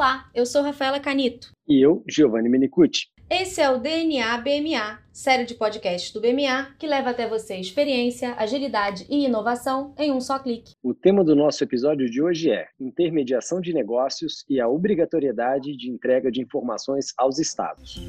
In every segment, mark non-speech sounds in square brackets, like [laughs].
Olá, eu sou Rafaela Canito. E eu, Giovanni Menicucci. Esse é o DNA BMA, série de podcasts do BMA que leva até você experiência, agilidade e inovação em um só clique. O tema do nosso episódio de hoje é intermediação de negócios e a obrigatoriedade de entrega de informações aos estados.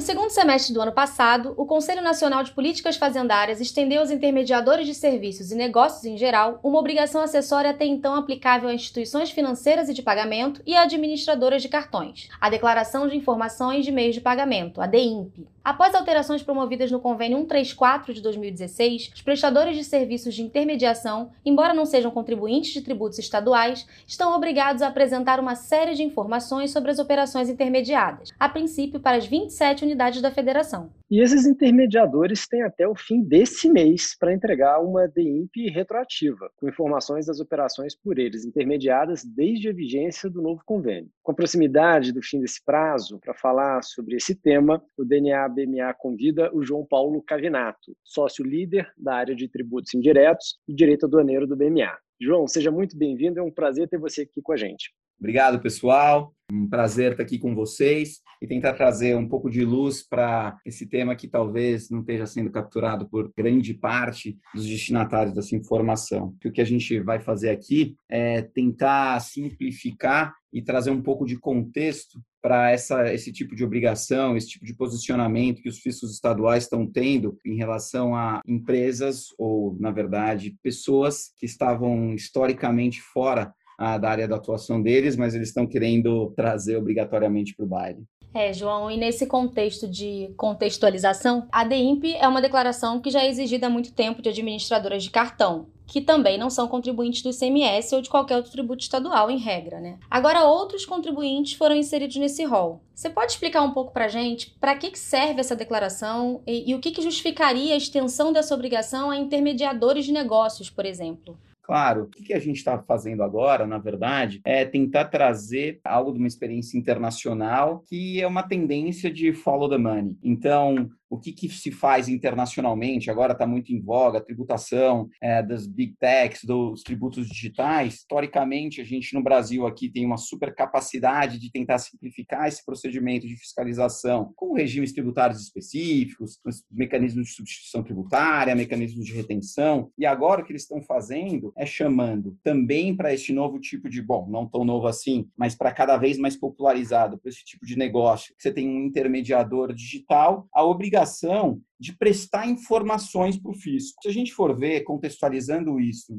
No segundo semestre do ano passado, o Conselho Nacional de Políticas Fazendárias estendeu aos intermediadores de serviços e negócios em geral uma obrigação acessória até então aplicável a instituições financeiras e de pagamento e a administradoras de cartões, a Declaração de Informações de Meios de Pagamento, a DIMP. Após alterações promovidas no Convênio 134 de 2016, os prestadores de serviços de intermediação, embora não sejam contribuintes de tributos estaduais, estão obrigados a apresentar uma série de informações sobre as operações intermediadas, a princípio para as 27 unidades da federação. E esses intermediadores têm até o fim desse mês para entregar uma DIMP retroativa, com informações das operações por eles intermediadas desde a vigência do novo convênio. Com a proximidade do fim desse prazo, para falar sobre esse tema, o DNA BMA convida o João Paulo Cavinato, sócio líder da área de tributos indiretos e direito aduaneiro do BMA. João, seja muito bem-vindo, é um prazer ter você aqui com a gente. Obrigado, pessoal. Um prazer estar aqui com vocês e tentar trazer um pouco de luz para esse tema que talvez não esteja sendo capturado por grande parte dos destinatários dessa informação. o que a gente vai fazer aqui é tentar simplificar e trazer um pouco de contexto para esse tipo de obrigação, esse tipo de posicionamento que os fiscos estaduais estão tendo em relação a empresas ou, na verdade, pessoas que estavam historicamente fora da área da atuação deles, mas eles estão querendo trazer obrigatoriamente para o baile. É, João, e nesse contexto de contextualização, a DIMP é uma declaração que já é exigida há muito tempo de administradoras de cartão, que também não são contribuintes do ICMS ou de qualquer outro tributo estadual, em regra, né? Agora, outros contribuintes foram inseridos nesse rol. Você pode explicar um pouco para a gente para que, que serve essa declaração e, e o que, que justificaria a extensão dessa obrigação a intermediadores de negócios, por exemplo? Claro, o que a gente está fazendo agora, na verdade, é tentar trazer algo de uma experiência internacional que é uma tendência de follow the money. Então, o que, que se faz internacionalmente, agora está muito em voga, a tributação é, das big techs, dos tributos digitais. Historicamente, a gente no Brasil aqui tem uma super capacidade de tentar simplificar esse procedimento de fiscalização com regimes tributários específicos, mecanismos de substituição tributária, mecanismos de retenção. E agora o que eles estão fazendo é chamando também para este novo tipo de, bom, não tão novo assim, mas para cada vez mais popularizado, para esse tipo de negócio, que você tem um intermediador digital, a obrigação obrigação de prestar informações para o fisco. Se a gente for ver, contextualizando isso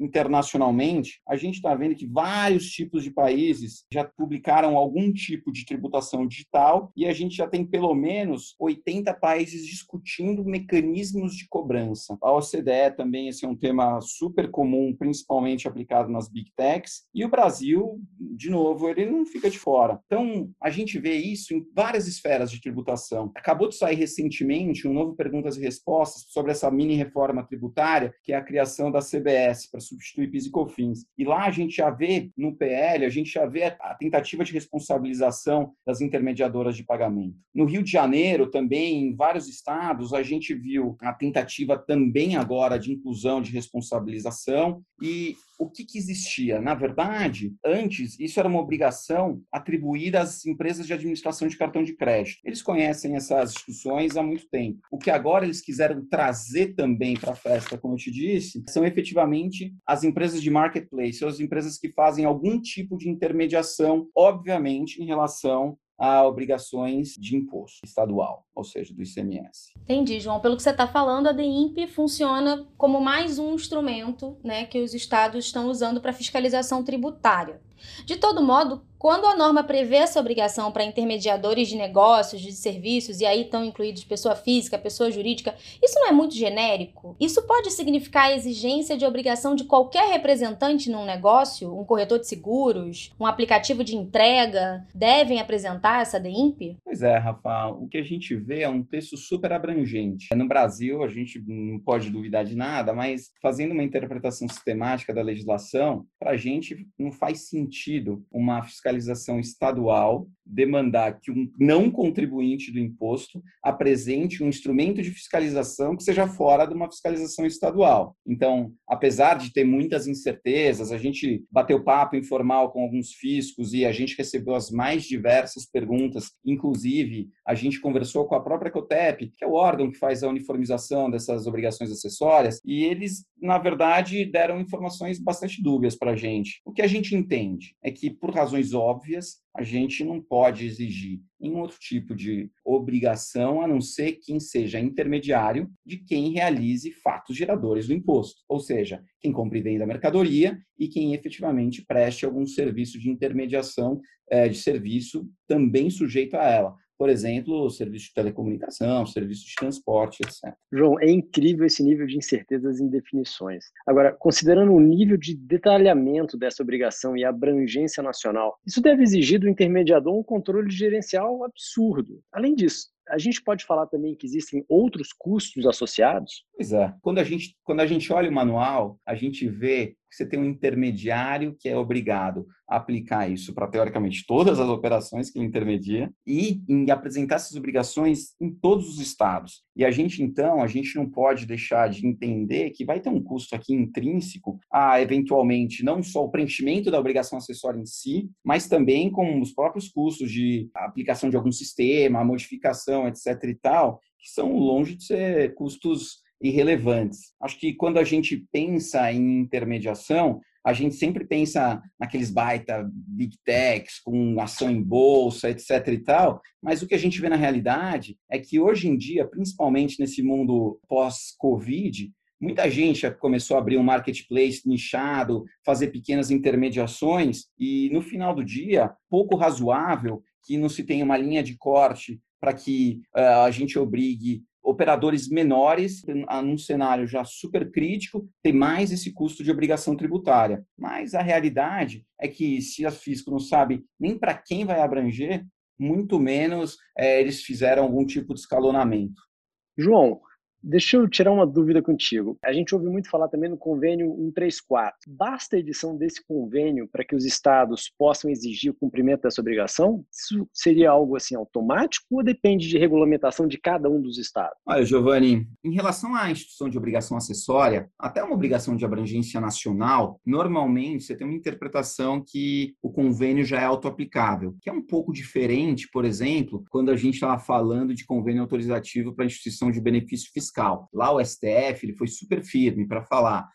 internacionalmente, a gente está vendo que vários tipos de países já publicaram algum tipo de tributação digital e a gente já tem pelo menos 80 países discutindo mecanismos de cobrança. A OCDE também esse é um tema super comum, principalmente aplicado nas big techs, e o Brasil, de novo, ele não fica de fora. Então, a gente vê isso em várias esferas de tributação. Acabou de sair recentemente um novo perguntas e respostas sobre essa mini reforma tributária, que é a criação da CBS para substituir PIS e COFINS. E lá a gente já vê, no PL, a gente já vê a tentativa de responsabilização das intermediadoras de pagamento. No Rio de Janeiro, também, em vários estados, a gente viu a tentativa também agora de inclusão de responsabilização e o que, que, existia? Na verdade, antes, isso era uma obrigação atribuída às empresas de administração de cartão de crédito. Eles conhecem essas discussões há muito tempo. O que agora eles quiseram trazer também para a festa, como eu te disse, são efetivamente as empresas de marketplace, as empresas que fazem algum tipo de intermediação, obviamente, em relação a obrigações de imposto estadual, ou seja, do ICMS. Entendi, João. Pelo que você está falando, a DIMP funciona como mais um instrumento né, que os estados estão usando para fiscalização tributária. De todo modo, quando a norma prevê essa obrigação para intermediadores de negócios, de serviços, e aí estão incluídos pessoa física, pessoa jurídica, isso não é muito genérico? Isso pode significar a exigência de obrigação de qualquer representante num negócio, um corretor de seguros, um aplicativo de entrega, devem apresentar essa DIMP? Pois é, Rafa, o que a gente vê é um texto super abrangente. No Brasil, a gente não pode duvidar de nada, mas fazendo uma interpretação sistemática da legislação, para a gente não faz sentido uma fiscalização estadual demandar que um não contribuinte do imposto apresente um instrumento de fiscalização que seja fora de uma fiscalização estadual. Então, apesar de ter muitas incertezas, a gente bateu papo informal com alguns fiscos e a gente recebeu as mais diversas perguntas, inclusive a gente conversou com a própria COTEP, que é o órgão que faz a uniformização dessas obrigações acessórias, e eles, na verdade, deram informações bastante dúbias para a gente. O que a gente entende é que, por razões óbvias, a gente não pode exigir nenhum outro tipo de obrigação a não ser quem seja intermediário de quem realize fatos geradores do imposto, ou seja, quem compre e venda mercadoria e quem efetivamente preste algum serviço de intermediação eh, de serviço também sujeito a ela por exemplo, serviço de telecomunicação, serviço de transporte, etc. João, é incrível esse nível de incertezas em definições. Agora, considerando o nível de detalhamento dessa obrigação e abrangência nacional, isso deve exigir do intermediador um controle gerencial absurdo. Além disso, a gente pode falar também que existem outros custos associados? Pois é. Quando a gente, quando a gente olha o manual, a gente vê você tem um intermediário que é obrigado a aplicar isso para, teoricamente, todas as operações que ele intermedia e em apresentar essas obrigações em todos os estados. E a gente, então, a gente não pode deixar de entender que vai ter um custo aqui intrínseco a, eventualmente, não só o preenchimento da obrigação acessória em si, mas também com os próprios custos de aplicação de algum sistema, modificação, etc. e tal, que são longe de ser custos irrelevantes. Acho que quando a gente pensa em intermediação, a gente sempre pensa naqueles baita big techs com ação em bolsa, etc e tal, mas o que a gente vê na realidade é que hoje em dia, principalmente nesse mundo pós-Covid, muita gente começou a abrir um marketplace nichado, fazer pequenas intermediações e no final do dia, pouco razoável que não se tenha uma linha de corte para que uh, a gente obrigue operadores menores, num cenário já super crítico, tem mais esse custo de obrigação tributária. Mas a realidade é que se a fisco não sabe nem para quem vai abranger, muito menos é, eles fizeram algum tipo de escalonamento. João, Deixa eu tirar uma dúvida contigo. A gente ouve muito falar também no convênio 134. Basta a edição desse convênio para que os estados possam exigir o cumprimento dessa obrigação? Isso seria algo assim automático ou depende de regulamentação de cada um dos estados? Olha, Giovanni, em relação à instituição de obrigação acessória, até uma obrigação de abrangência nacional, normalmente você tem uma interpretação que o convênio já é autoaplicável, que é um pouco diferente, por exemplo, quando a gente estava falando de convênio autorizativo para instituição de benefício fiscal fiscal. Lá o STF ele foi super firme para falar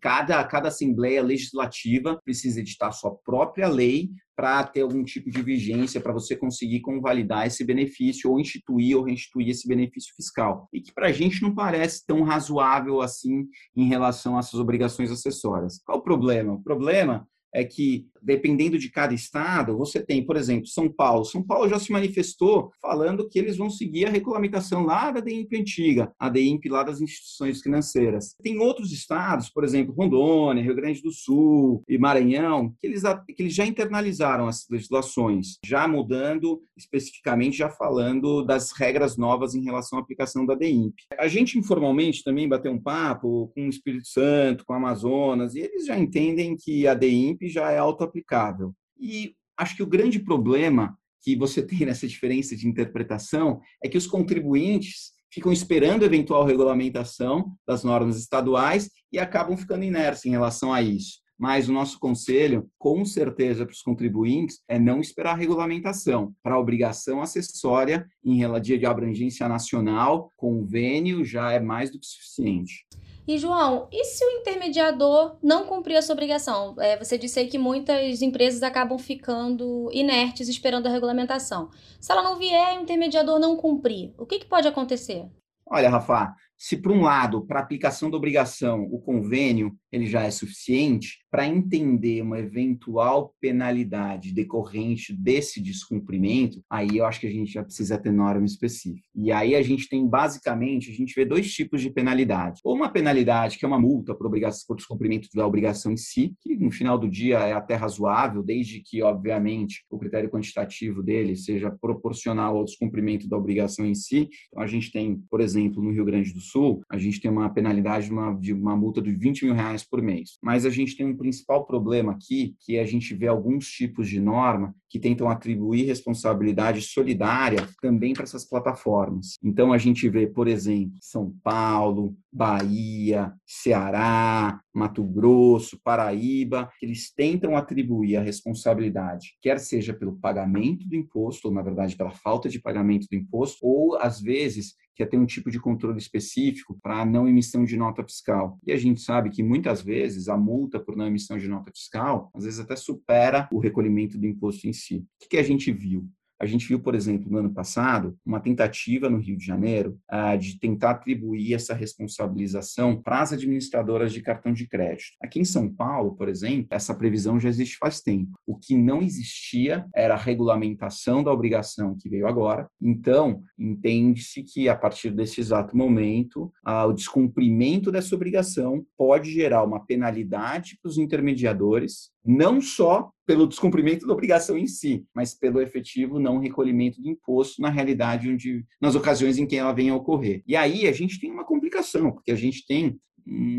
cada, cada Assembleia Legislativa precisa editar sua própria lei para ter algum tipo de vigência para você conseguir convalidar esse benefício ou instituir ou reinstituir esse benefício fiscal. E que para a gente não parece tão razoável assim em relação a essas obrigações acessórias. Qual o problema? O problema é que, dependendo de cada estado, você tem, por exemplo, São Paulo. São Paulo já se manifestou falando que eles vão seguir a regulamentação lá da DIMP antiga, a DIMP lá das instituições financeiras. Tem outros estados, por exemplo, Rondônia, Rio Grande do Sul e Maranhão, que eles, que eles já internalizaram as legislações, já mudando especificamente, já falando das regras novas em relação à aplicação da DIMP. A gente informalmente também bateu um papo com o Espírito Santo, com o Amazonas, e eles já entendem que a DIMP já é auto-aplicável. E acho que o grande problema que você [laughs] tem nessa diferença de interpretação é que os contribuintes ficam esperando eventual regulamentação das normas estaduais e acabam ficando inertes em relação a isso. Mas o nosso conselho, com certeza, para os contribuintes, é não esperar regulamentação. Para a obrigação acessória em relação de abrangência nacional, convênio já é mais do que suficiente. E, João, e se o intermediador não cumprir a sua obrigação? É, você disse aí que muitas empresas acabam ficando inertes esperando a regulamentação. Se ela não vier e o intermediador não cumprir, o que, que pode acontecer? Olha, Rafa, se por um lado, para aplicação da obrigação, o convênio ele já é suficiente para entender uma eventual penalidade decorrente desse descumprimento, aí eu acho que a gente já precisa ter norma específica. E aí a gente tem basicamente, a gente vê dois tipos de penalidade. Ou uma penalidade que é uma multa por, obrigação, por descumprimento da obrigação em si, que no final do dia é até razoável, desde que, obviamente, o critério quantitativo dele seja proporcional ao descumprimento da obrigação em si. Então a gente tem, por exemplo, no Rio Grande do Sul, a gente tem uma penalidade de uma, de uma multa de 20 mil reais por mês. Mas a gente tem um principal problema aqui, que a gente vê alguns tipos de norma que tentam atribuir responsabilidade solidária também para essas plataformas. Então, a gente vê, por exemplo, São Paulo, Bahia, Ceará, Mato Grosso, Paraíba, eles tentam atribuir a responsabilidade, quer seja pelo pagamento do imposto, ou na verdade pela falta de pagamento do imposto, ou às vezes quer ter um tipo de controle específico para não emissão de nota fiscal. E a gente sabe que muitas vezes a multa por não emissão de nota fiscal, às vezes até supera o recolhimento do imposto em si. O que a gente viu? A gente viu, por exemplo, no ano passado, uma tentativa no Rio de Janeiro uh, de tentar atribuir essa responsabilização para as administradoras de cartão de crédito. Aqui em São Paulo, por exemplo, essa previsão já existe faz tempo. O que não existia era a regulamentação da obrigação que veio agora. Então, entende-se que a partir desse exato momento, uh, o descumprimento dessa obrigação pode gerar uma penalidade para os intermediadores não só pelo descumprimento da obrigação em si, mas pelo efetivo não recolhimento do imposto na realidade onde nas ocasiões em que ela venha a ocorrer. E aí a gente tem uma complicação, porque a gente tem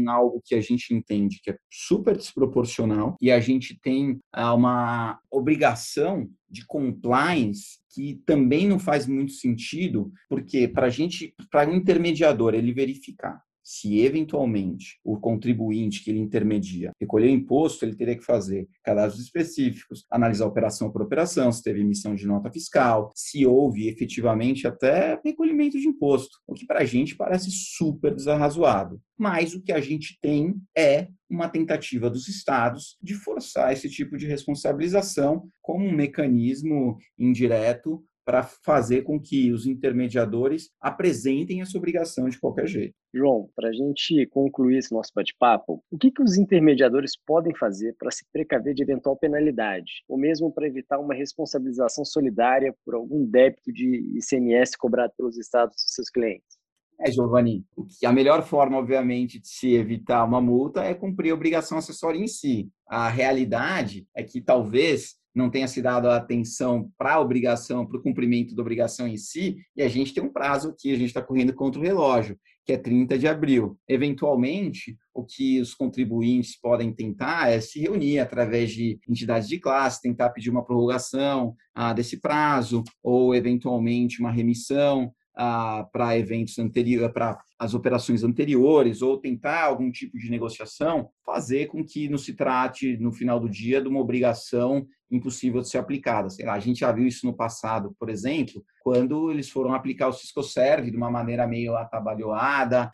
algo que a gente entende que é super desproporcional e a gente tem ah, uma obrigação de compliance que também não faz muito sentido, porque para a gente, para um intermediador ele verificar se eventualmente o contribuinte que ele intermedia recolher imposto, ele teria que fazer cadastros específicos, analisar operação por operação, se teve emissão de nota fiscal, se houve efetivamente até recolhimento de imposto, o que para a gente parece super desarrazoado. Mas o que a gente tem é uma tentativa dos estados de forçar esse tipo de responsabilização como um mecanismo indireto para fazer com que os intermediadores apresentem essa obrigação de qualquer jeito. João, para a gente concluir esse nosso bate-papo, o que, que os intermediadores podem fazer para se precaver de eventual penalidade, ou mesmo para evitar uma responsabilização solidária por algum débito de ICMS cobrado pelos estados dos seus clientes? É, Giovanni, a melhor forma, obviamente, de se evitar uma multa é cumprir a obrigação acessória em si. A realidade é que talvez não tenha se dado a atenção para a obrigação, para o cumprimento da obrigação em si, e a gente tem um prazo que a gente está correndo contra o relógio, que é 30 de abril. Eventualmente, o que os contribuintes podem tentar é se reunir através de entidades de classe, tentar pedir uma prorrogação ah, desse prazo, ou eventualmente uma remissão ah, para eventos anteriores, para as operações anteriores, ou tentar algum tipo de negociação, fazer com que não se trate, no final do dia, de uma obrigação impossível de ser aplicada. Sei lá, a gente já viu isso no passado, por exemplo, quando eles foram aplicar o Cisco Serve de uma maneira meio atabalhoada,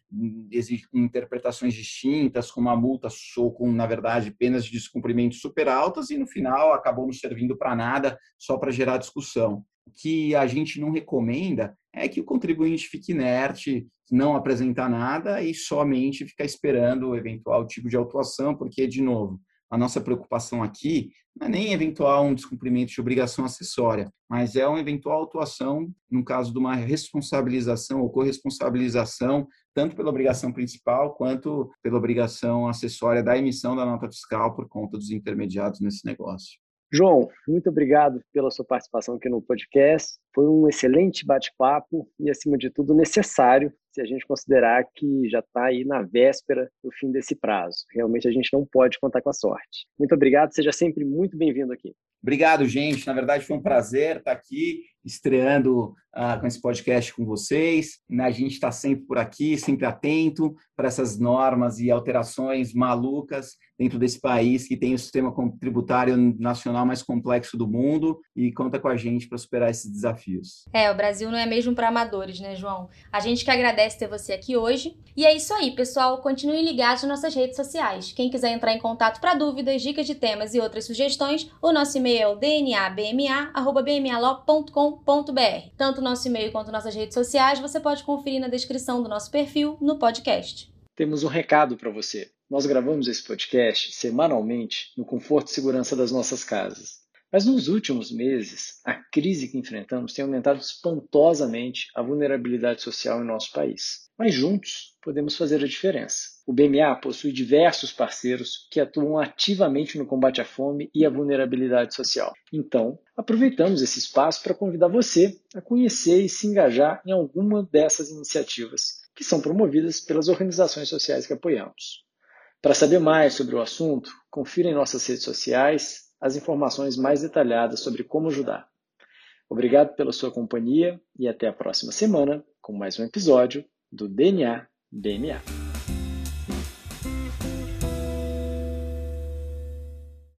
com interpretações distintas, com uma multa com, na verdade, penas de descumprimento super altas, e no final acabou não servindo para nada, só para gerar discussão. O que a gente não recomenda é que o contribuinte fique inerte, não apresentar nada e somente ficar esperando o eventual tipo de autuação, porque, de novo, a nossa preocupação aqui não é nem eventual um descumprimento de obrigação acessória, mas é uma eventual atuação no caso de uma responsabilização ou corresponsabilização, tanto pela obrigação principal quanto pela obrigação acessória da emissão da nota fiscal por conta dos intermediados nesse negócio. João, muito obrigado pela sua participação aqui no podcast. Foi um excelente bate-papo e, acima de tudo, necessário se a gente considerar que já está aí na véspera do fim desse prazo. Realmente a gente não pode contar com a sorte. Muito obrigado, seja sempre muito bem-vindo aqui. Obrigado, gente. Na verdade, foi um prazer estar aqui estreando uh, com esse podcast com vocês. A gente está sempre por aqui, sempre atento para essas normas e alterações malucas dentro desse país que tem o sistema tributário nacional mais complexo do mundo e conta com a gente para superar esses desafios. É, o Brasil não é mesmo para amadores, né, João? A gente que agradece ter você aqui hoje. E é isso aí, pessoal. Continuem ligados nas nossas redes sociais. Quem quiser entrar em contato para dúvidas, dicas de temas e outras sugestões, o nosso e-mail é o dnabma@bmalo.com.br. Tanto nosso e-mail quanto nossas redes sociais você pode conferir na descrição do nosso perfil no podcast. Temos um recado para você. Nós gravamos esse podcast semanalmente no conforto e segurança das nossas casas. Mas nos últimos meses, a crise que enfrentamos tem aumentado espantosamente a vulnerabilidade social em nosso país. Mas juntos podemos fazer a diferença. O BMA possui diversos parceiros que atuam ativamente no combate à fome e à vulnerabilidade social. Então, aproveitamos esse espaço para convidar você a conhecer e se engajar em alguma dessas iniciativas que são promovidas pelas organizações sociais que apoiamos. Para saber mais sobre o assunto, confira em nossas redes sociais as informações mais detalhadas sobre como ajudar. Obrigado pela sua companhia e até a próxima semana com mais um episódio do DNA DMA.